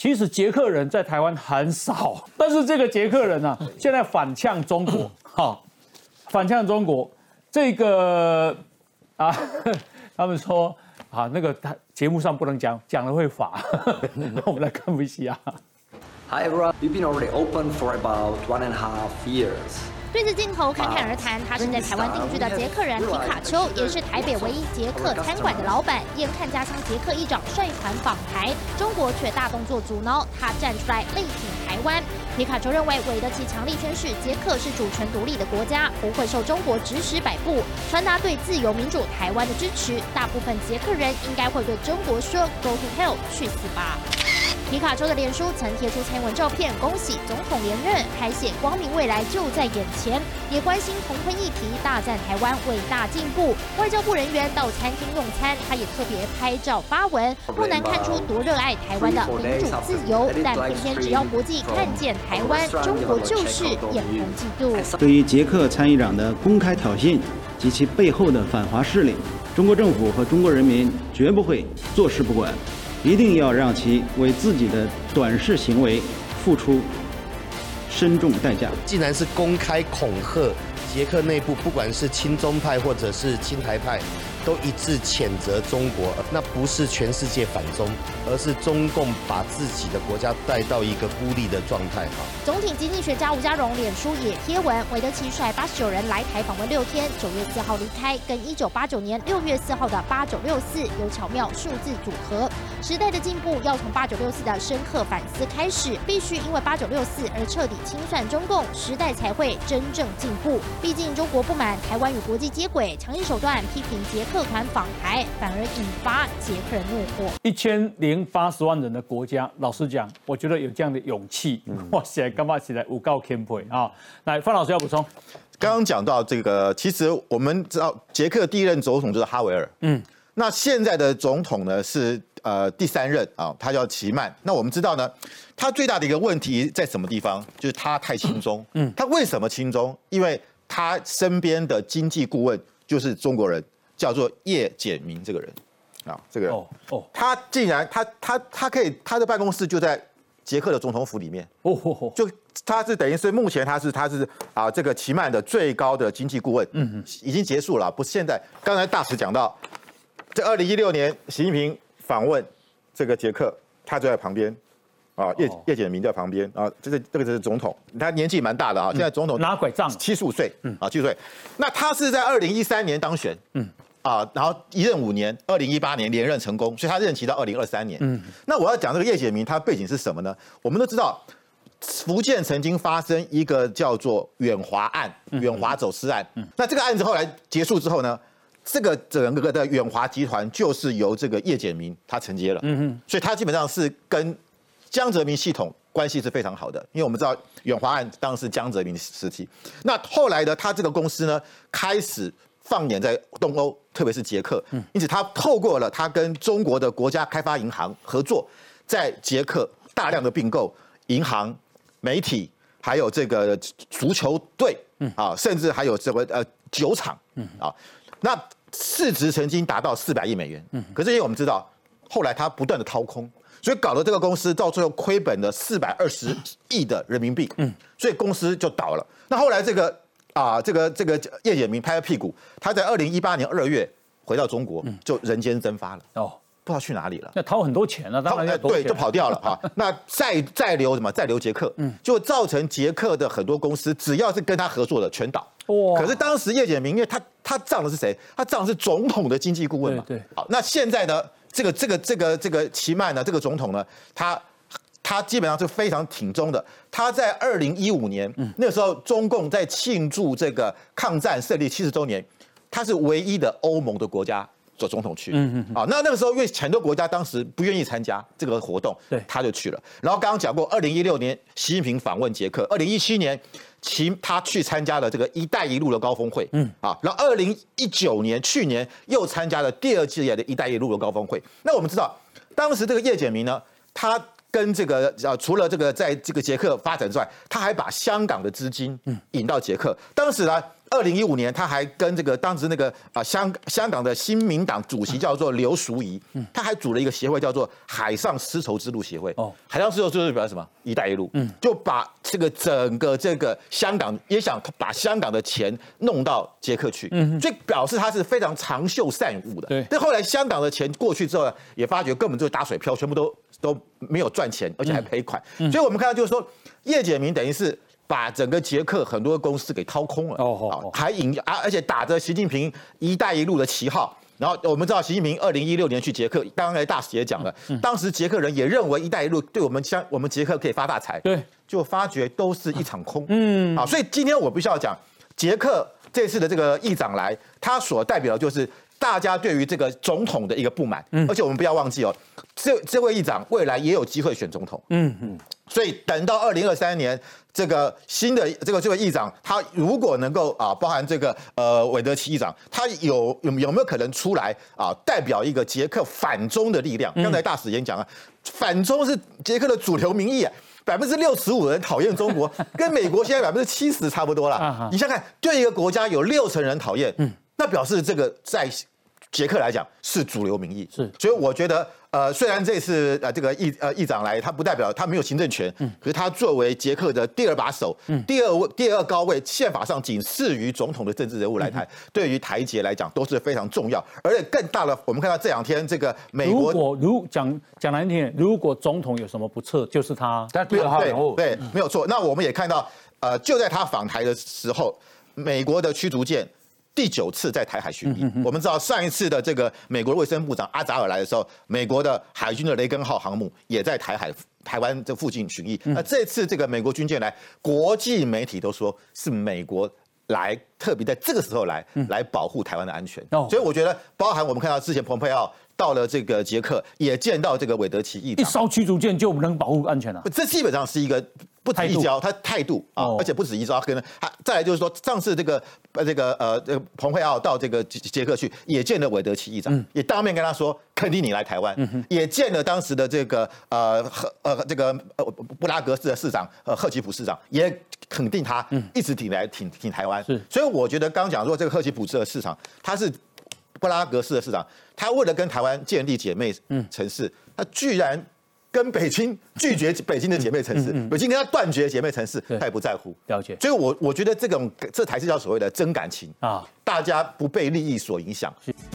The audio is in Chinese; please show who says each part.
Speaker 1: 其实捷克人在台湾很少，但是这个捷克人呢，现在反呛中国，哈，反呛中国，这个啊，他们说啊，那个他节目上不能讲，讲了会罚，那 我们来看一下。
Speaker 2: Hi everyone, we've been already open for about one and a half years.
Speaker 3: 对着镜头侃侃而谈，他是在台湾定居的捷克人皮卡丘，也是台北唯一捷克餐馆的老板。眼看家乡捷克一长率团访台，中国却大动作阻挠，他站出来力挺台湾。皮卡丘认为，韦德奇强力宣示，捷克是主权独立的国家，不会受中国指使摆布，传达对自由民主台湾的支持。大部分捷克人应该会对中国说 “Go to hell，去死吧”。皮卡丘的脸书曾贴出蔡英文照片，恭喜总统连任，还写光明未来就在眼前，也关心同婚议题，大赞台湾伟大进步。外交部人员到餐厅用餐，他也特别拍照发文，不难看出多热爱台湾的民主自由。但偏偏只要国际看见台湾，中国就是眼红嫉妒。
Speaker 4: 对于捷克参议长的公开挑衅及其背后的反华势力，中国政府和中国人民绝不会坐视不管。一定要让其为自己的短视行为付出深重代价。
Speaker 5: 既然是公开恐吓捷克内部，不管是亲中派或者是亲台派。都一致谴责中国，那不是全世界反中，而是中共把自己的国家带到一个孤立的状态。哈，
Speaker 3: 总体经济学家吴家荣脸书也贴文，韦德奇率八十九人来台访问六天，九月四号离开，跟一九八九年六月四号的八九六四有巧妙数字组合。时代的进步要从八九六四的深刻反思开始，必须因为八九六四而彻底清算中共，时代才会真正进步。毕竟中国不满台湾与国际接轨，强硬手段批评捷。克团访台，反而引发捷克人怒火。
Speaker 1: 一千零八十万人的国家，老实讲，我觉得有这样的勇气，哇塞，干嘛起来？五告天培啊！来，范老师要补充。
Speaker 6: 刚刚讲到这个，其实我们知道，捷克第一任总统就是哈维尔。嗯，那现在的总统呢是呃第三任啊，他叫齐曼。那我们知道呢，他最大的一个问题在什么地方？就是他太轻松。嗯，他为什么轻松？因为他身边的经济顾问就是中国人。叫做叶简明这个人，啊，这个人，哦哦，他竟然他他他可以，他的办公室就在捷克的总统府里面，哦哦，就他是等于是目前他是他是啊这个齐曼的最高的经济顾问，嗯嗯，已经结束了，不是现在，刚才大使讲到，这二零一六年习近平访问这个捷克，他就在旁边，啊叶叶简明在旁边，啊这是这个就是总统，他年纪蛮大的啊，现在总统
Speaker 1: 拿拐杖，
Speaker 6: 七十五岁，嗯啊七十岁，那他是在二零一三年当选，嗯。啊，然后一任五年，二零一八年连任成功，所以他任期到二零二三年。嗯，那我要讲这个叶简明，他背景是什么呢？我们都知道，福建曾经发生一个叫做远华案、远华走私案。嗯，那这个案子后来结束之后呢，这个整个的远华集团就是由这个叶简明他承接了。嗯哼，所以他基本上是跟江泽民系统关系是非常好的，因为我们知道远华案当时江泽民的时期。那后来的他这个公司呢，开始。放眼在东欧，特别是捷克，嗯因此他透过了他跟中国的国家开发银行合作，在捷克大量的并购银行、媒体，还有这个足球队，嗯啊，甚至还有这个呃酒厂，嗯啊，那市值曾经达到四百亿美元，嗯可是因为我们知道，后来他不断的掏空，所以搞得这个公司到最后亏本了四百二十亿的人民币，嗯所以公司就倒了。那后来这个。啊，这个这个叶简明拍拍屁股，他在二零一八年二月回到中国，就人间蒸发了哦，不知道去哪里了。
Speaker 1: 那掏很多钱了，当然
Speaker 6: 对，就跑掉了 哈。那再再留什么？再留捷克，嗯，就造成捷克的很多公司，只要是跟他合作的全倒。哇！可是当时叶简明，因为他他仗的是谁？他仗的是总统的经济顾问嘛。
Speaker 1: 对。
Speaker 6: 好，那现在呢？这个这个这个这个齐曼呢？这个总统呢？他。他基本上是非常挺中的。他在二零一五年，那时候中共在庆祝这个抗战胜利七十周年，他是唯一的欧盟的国家做总统去。嗯嗯。啊，那那个时候因为很多国家当时不愿意参加这个活动，
Speaker 1: 对，
Speaker 6: 他就去了。然后刚刚讲过，二零一六年习近平访问捷克，二零一七年其他去参加了这个“一带一路”的高峰会。嗯。啊，然后二零一九年去年又参加了第二届的一带一路的高峰会。那我们知道，当时这个叶简明呢，他。跟这个呃，除了这个在这个捷克发展之外，他还把香港的资金引到捷克。当时呢，二零一五年，他还跟这个当时那个啊香香港的新民党主席叫做刘淑仪，他还组了一个协会叫做海上丝绸之路协会。
Speaker 1: 哦
Speaker 6: 哦，海上丝绸之路表示什么？一带一路。嗯，就把这个整个这个香港也想把香港的钱弄到捷克去，嗯，所以表示他是非常长袖善舞的。
Speaker 1: 对
Speaker 6: 但后来香港的钱过去之后呢，也发觉根本就是打水漂，全部都都没有赚钱，而且还赔款。所以我们看到就是说，叶简明等于是。把整个捷克很多公司给掏空了，
Speaker 1: 哦
Speaker 6: 还引啊，而且打着习近平“一带一路”的旗号。然后我们知道，习近平二零一六年去捷克，刚刚才大使也讲了，当时捷克人也认为“一带一路”对我们香我们捷克可以发大财，
Speaker 1: 对，
Speaker 6: 就发觉都是一场空。嗯，啊，所以今天我必须要讲，捷克这次的这个议长来，他所代表的就是大家对于这个总统的一个不满。嗯，而且我们不要忘记哦，这这位议长未来也有机会选总统。
Speaker 1: 嗯嗯，
Speaker 6: 所以等到二零二三年，这个新的这个这位议长，他如果能够啊，包含这个呃韦德奇议长，他有有有没有可能出来啊，代表一个捷克反中的力量？刚才大使演讲啊，反中是捷克的主流民意啊。百分之六十五的人讨厌中国，跟美国现在百分之七十差不多了。你想想看，对一个国家有六成人讨厌，那表示这个在捷克来讲是主流民意。
Speaker 1: 是
Speaker 6: 所以我觉得，呃，虽然这次呃这个议呃议长来，他不代表他没有行政权，可是他作为捷克的第二把手，嗯第二位第二高位，宪法上仅次于总统的政治人物来台，对于台捷来讲都是非常重要。而且更大的，我们看到这两天这个美
Speaker 1: 如
Speaker 6: 国
Speaker 1: 果如讲讲难听点，如果总统有什么不测，就是他。
Speaker 7: 但第二号人物，
Speaker 6: 对，没有错。那我们也看到，呃，就在他访台的时候，美国的驱逐舰第九次在台海巡弋。我们知道上一次的这个美国卫生部长阿扎尔来的时候，美国的海军的雷根号航母也在台海。台湾这附近巡弋，那这次这个美国军舰来，国际媒体都说是美国来，特别在这个时候来，来保护台湾的安全。
Speaker 1: 哦
Speaker 6: 所以我觉得，包含我们看到之前蓬佩奥到了这个捷克，也见到这个韦德奇议
Speaker 1: 一
Speaker 6: 长，
Speaker 1: 艘驱逐舰就能保护安全了、
Speaker 6: 这基本上是一个不止一招，他态度啊
Speaker 1: 哦，
Speaker 6: 而且不止一招，可能还再来就是说，上次这个呃这个呃这个蓬佩奥到这个捷捷克去，也见了韦德奇议长，也当面跟他说肯定你来台湾，也见了当时的这个呃赫呃这个呃布拉格市的市长呃赫奇普市长，也肯定他一直挺来挺挺台湾，
Speaker 1: 是。
Speaker 6: 所以我觉得刚讲说这个赫奇普市的市场，他是。布拉格市的市长，他为了跟台湾建立姐妹城市，他居然跟北京拒绝北京的姐妹城市，北京跟他断绝姐妹城市，他也不在乎。
Speaker 1: 了解。
Speaker 6: 所以我我觉得这种这才是叫所谓的真感情
Speaker 1: 啊，
Speaker 6: 大家不被利益所影响。